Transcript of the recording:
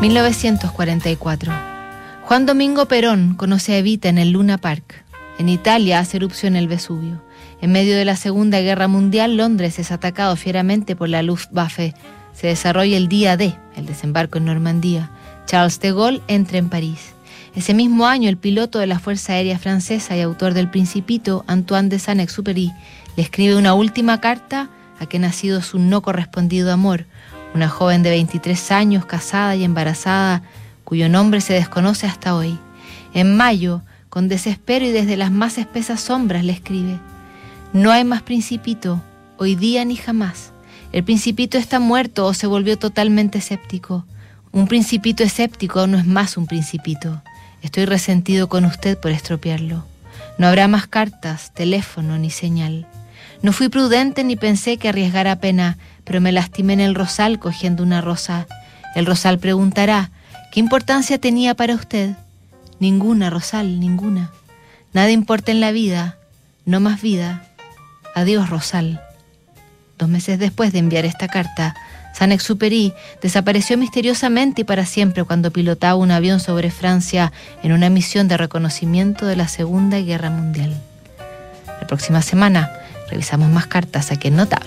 1944. Juan Domingo Perón conoce a Evita en el Luna Park. En Italia hace erupción el Vesubio. En medio de la Segunda Guerra Mundial, Londres es atacado fieramente por la Luftwaffe. Se desarrolla el día D, el desembarco en Normandía. Charles de Gaulle entra en París. Ese mismo año, el piloto de la Fuerza Aérea Francesa y autor del Principito, Antoine de Saint-Exupéry, le escribe una última carta a que ha nacido su no correspondido amor, una joven de 23 años, casada y embarazada, cuyo nombre se desconoce hasta hoy. En mayo, con desespero y desde las más espesas sombras, le escribe, No hay más principito, hoy día ni jamás. El principito está muerto o se volvió totalmente escéptico. Un principito escéptico no es más un principito. Estoy resentido con usted por estropearlo. No habrá más cartas, teléfono ni señal. No fui prudente ni pensé que arriesgara pena, pero me lastimé en el rosal cogiendo una rosa. El rosal preguntará, ¿qué importancia tenía para usted? Ninguna, rosal, ninguna. Nada importa en la vida, no más vida. Adiós, rosal. Dos meses después de enviar esta carta, Saint-Exupéry desapareció misteriosamente y para siempre cuando pilotaba un avión sobre Francia en una misión de reconocimiento de la Segunda Guerra Mundial. La próxima semana revisamos más cartas aquí en Notable.